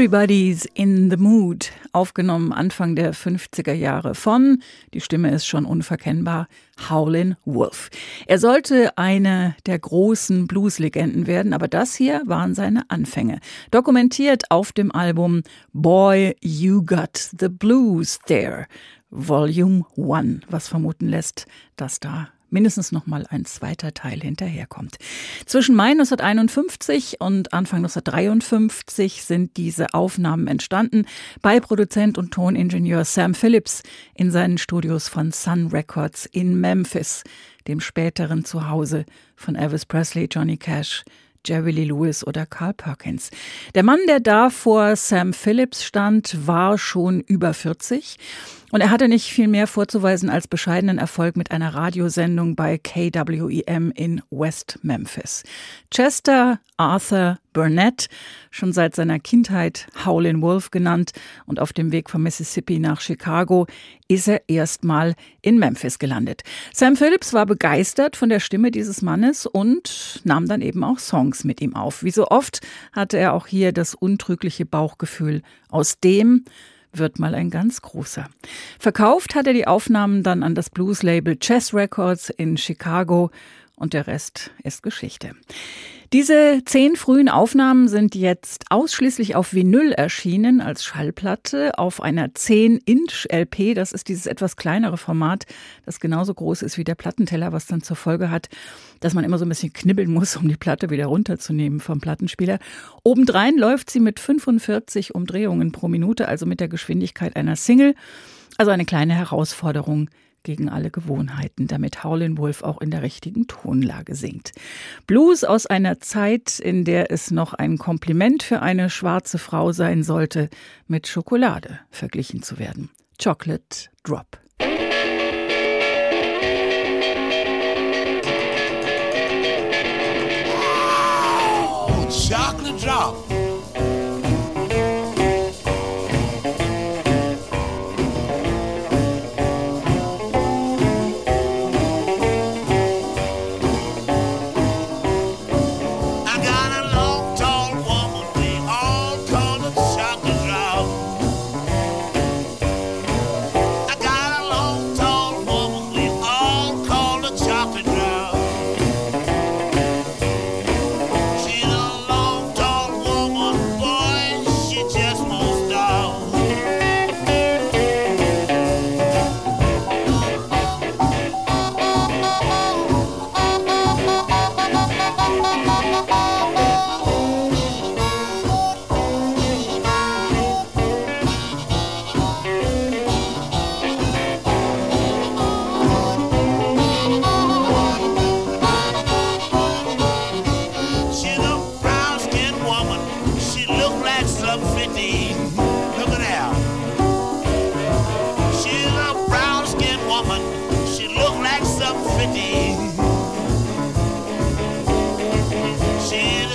Everybody's in the Mood, aufgenommen Anfang der 50er Jahre von, die Stimme ist schon unverkennbar, Howlin' Wolf. Er sollte eine der großen Blues-Legenden werden, aber das hier waren seine Anfänge. Dokumentiert auf dem Album Boy, You Got the Blues There, Volume 1, was vermuten lässt, dass da mindestens noch mal ein zweiter Teil hinterherkommt. Zwischen Mai 1951 und Anfang 1953 sind diese Aufnahmen entstanden bei Produzent und Toningenieur Sam Phillips in seinen Studios von Sun Records in Memphis, dem späteren Zuhause von Elvis Presley, Johnny Cash, Jerry Lee Lewis oder Carl Perkins. Der Mann, der da vor Sam Phillips stand, war schon über 40 und er hatte nicht viel mehr vorzuweisen als bescheidenen Erfolg mit einer Radiosendung bei KWEM in West Memphis. Chester Arthur Burnett, schon seit seiner Kindheit Howlin' Wolf genannt und auf dem Weg von Mississippi nach Chicago, ist er erstmal in Memphis gelandet. Sam Phillips war begeistert von der Stimme dieses Mannes und nahm dann eben auch Songs mit ihm auf. Wie so oft hatte er auch hier das untrügliche Bauchgefühl, aus dem wird mal ein ganz großer. Verkauft hat er die Aufnahmen dann an das Blues-Label Chess Records in Chicago und der Rest ist Geschichte. Diese zehn frühen Aufnahmen sind jetzt ausschließlich auf Vinyl erschienen als Schallplatte auf einer 10-Inch-LP. Das ist dieses etwas kleinere Format, das genauso groß ist wie der Plattenteller, was dann zur Folge hat, dass man immer so ein bisschen knibbeln muss, um die Platte wieder runterzunehmen vom Plattenspieler. Obendrein läuft sie mit 45 Umdrehungen pro Minute, also mit der Geschwindigkeit einer Single. Also eine kleine Herausforderung gegen alle Gewohnheiten, damit Howlin' Wolf auch in der richtigen Tonlage singt. Blues aus einer Zeit, in der es noch ein Kompliment für eine schwarze Frau sein sollte, mit Schokolade verglichen zu werden. Chocolate Drop. chocolate drop.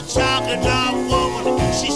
chocolate dog woman. She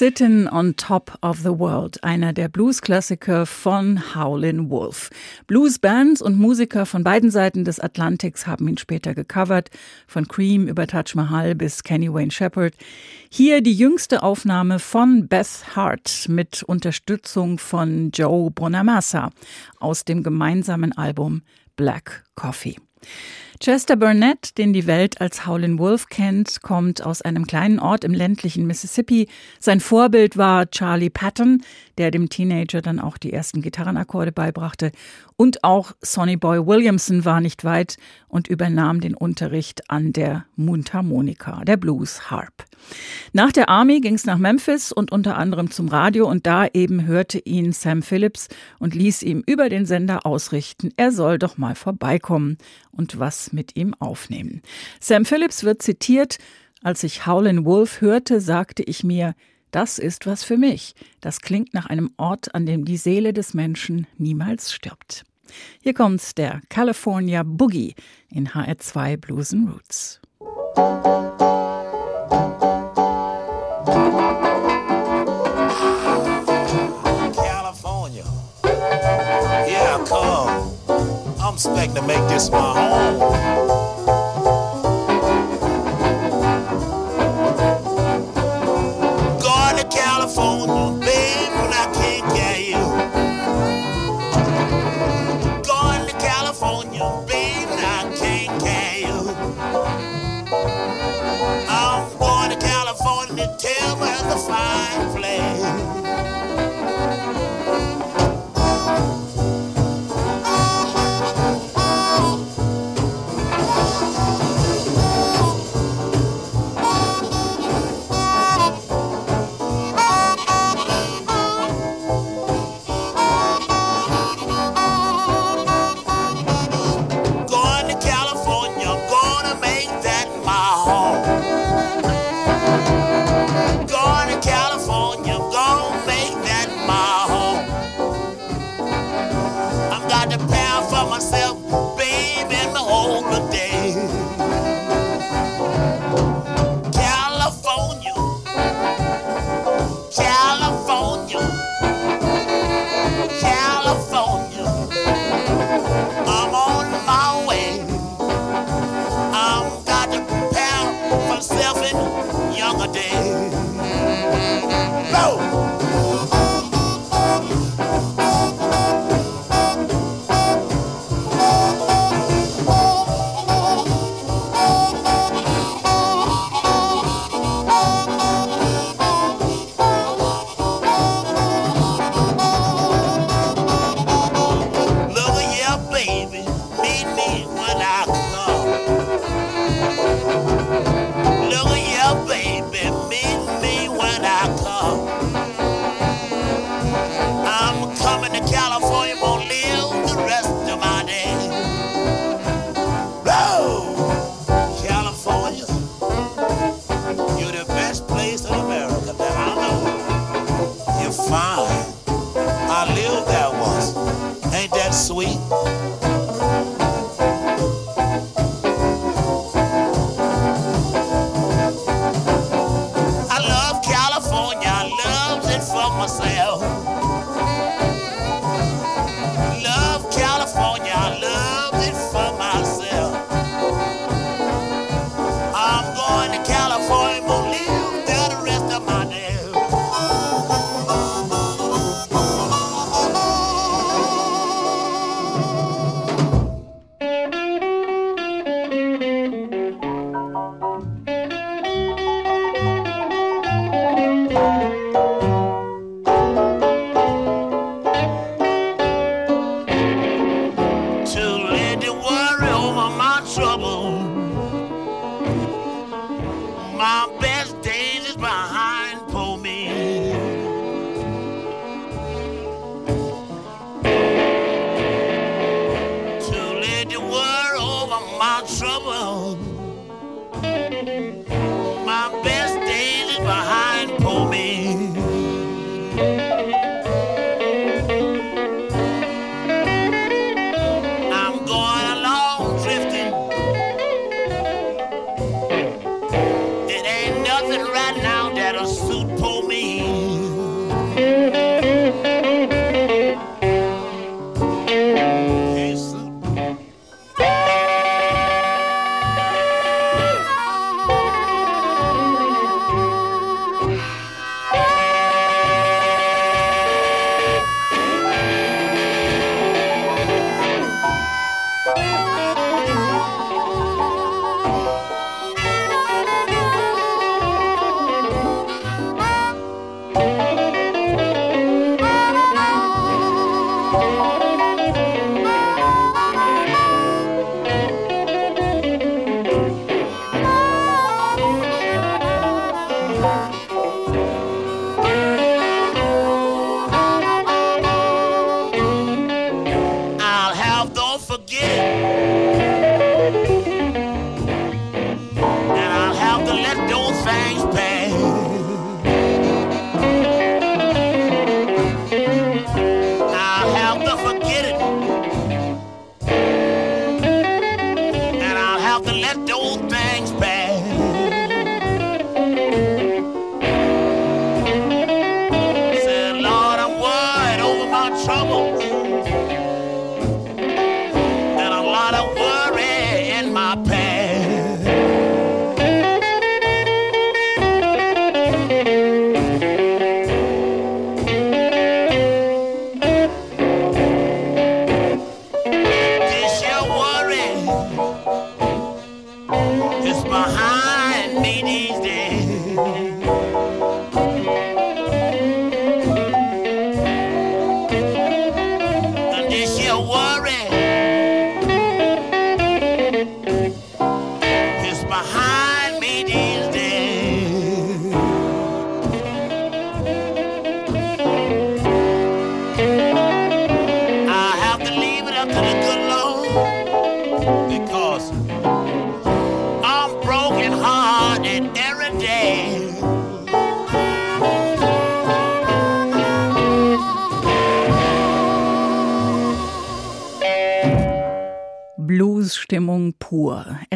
Sittin' on Top of the World, einer der Blues-Klassiker von Howlin' Wolf. Bluesbands und Musiker von beiden Seiten des Atlantiks haben ihn später gecovert, von Cream über Taj Mahal bis Kenny Wayne Shepherd. Hier die jüngste Aufnahme von Beth Hart mit Unterstützung von Joe Bonamassa aus dem gemeinsamen Album Black Coffee. Chester Burnett, den die Welt als Howlin' Wolf kennt, kommt aus einem kleinen Ort im ländlichen Mississippi. Sein Vorbild war Charlie Patton, der dem Teenager dann auch die ersten Gitarrenakkorde beibrachte. Und auch Sonny Boy Williamson war nicht weit und übernahm den Unterricht an der Mundharmonika, der Blues Harp. Nach der Army ging es nach Memphis und unter anderem zum Radio und da eben hörte ihn Sam Phillips und ließ ihm über den Sender ausrichten, er soll doch mal vorbeikommen und was mit ihm aufnehmen. Sam Phillips wird zitiert, als ich Howlin' Wolf hörte, sagte ich mir, das ist was für mich. Das klingt nach einem Ort, an dem die Seele des Menschen niemals stirbt. Hier kommt der California Boogie in HR2 Blues and Roots. I'm expecting to make this my home. Going myself,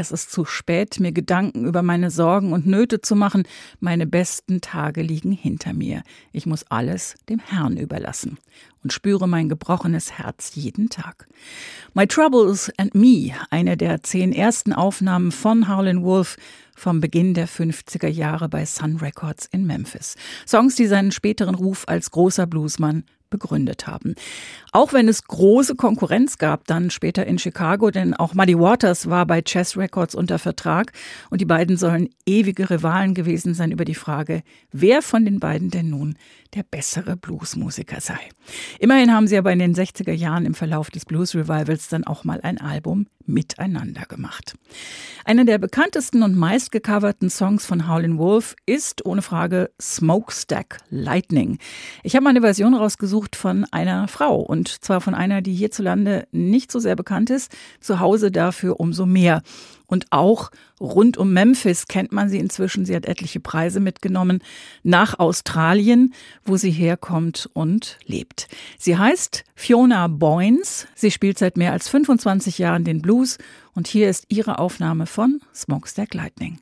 Es ist zu spät, mir Gedanken über meine Sorgen und Nöte zu machen. Meine besten Tage liegen hinter mir. Ich muss alles dem Herrn überlassen und spüre mein gebrochenes Herz jeden Tag. My Troubles and Me, eine der zehn ersten Aufnahmen von Howlin' Wolf vom Beginn der 50er Jahre bei Sun Records in Memphis. Songs, die seinen späteren Ruf als großer Bluesmann begründet haben. Auch wenn es große Konkurrenz gab, dann später in Chicago, denn auch Muddy Waters war bei Chess Records unter Vertrag und die beiden sollen ewige Rivalen gewesen sein über die Frage, wer von den beiden denn nun der bessere Bluesmusiker sei. Immerhin haben sie aber in den 60er Jahren im Verlauf des Blues Revivals dann auch mal ein Album miteinander gemacht. Einer der bekanntesten und meistgecoverten Songs von Howlin' Wolf ist ohne Frage Smokestack Lightning. Ich habe eine Version rausgesucht von einer Frau und zwar von einer, die hierzulande nicht so sehr bekannt ist, zu Hause dafür umso mehr. Und auch rund um Memphis kennt man sie inzwischen. Sie hat etliche Preise mitgenommen nach Australien, wo sie herkommt und lebt. Sie heißt Fiona Boynes. Sie spielt seit mehr als 25 Jahren den Blues und hier ist ihre Aufnahme von Smokestack Lightning.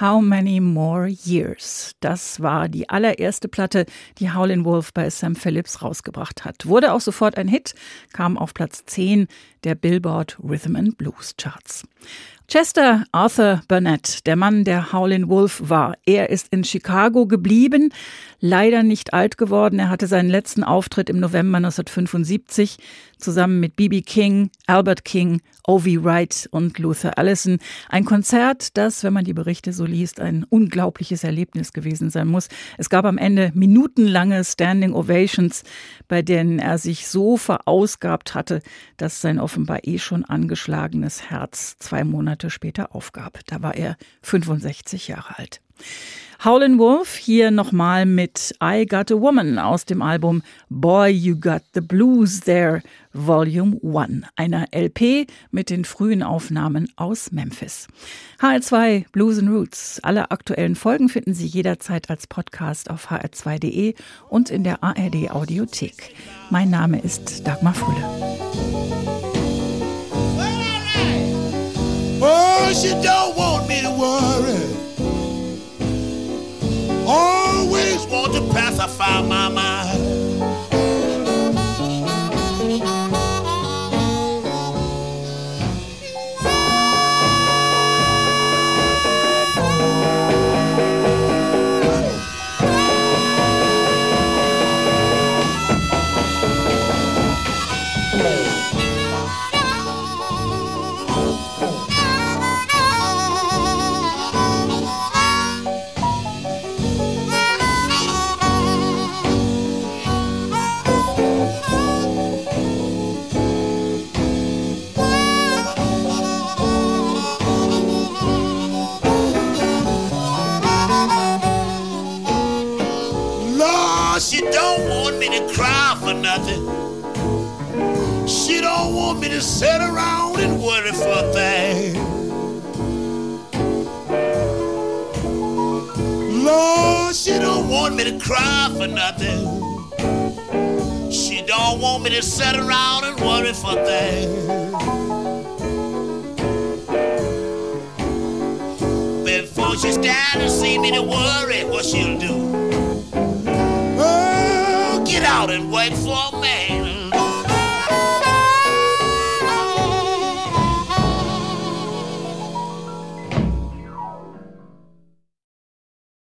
How Many More Years. Das war die allererste Platte, die Howlin' Wolf bei Sam Phillips rausgebracht hat. Wurde auch sofort ein Hit, kam auf Platz 10 der Billboard Rhythm and Blues Charts. Chester Arthur Burnett, der Mann, der Howlin' Wolf war. Er ist in Chicago geblieben, leider nicht alt geworden. Er hatte seinen letzten Auftritt im November 1975 zusammen mit B.B. King, Albert King, O.V. Wright und Luther Allison. Ein Konzert, das, wenn man die Berichte so liest, ein unglaubliches Erlebnis gewesen sein muss. Es gab am Ende minutenlange Standing Ovations, bei denen er sich so verausgabt hatte, dass sein offenbar eh schon angeschlagenes Herz zwei Monate später aufgab. Da war er 65 Jahre alt. Howlin' Wolf hier nochmal mit I Got a Woman aus dem Album Boy You Got the Blues There Volume 1, einer LP mit den frühen Aufnahmen aus Memphis. HR2 Blues and Roots. Alle aktuellen Folgen finden Sie jederzeit als Podcast auf hr2.de und in der ARD Audiothek. Mein Name ist Dagmar Fulle. Oh, she don't want me to worry. Always want to pacify my mind. just sit around and worry for things. Lord, she don't want me to cry for nothing. She don't want me to sit around and worry for things. Before she's down to see me to worry, what she'll do? Oh, get out and wait for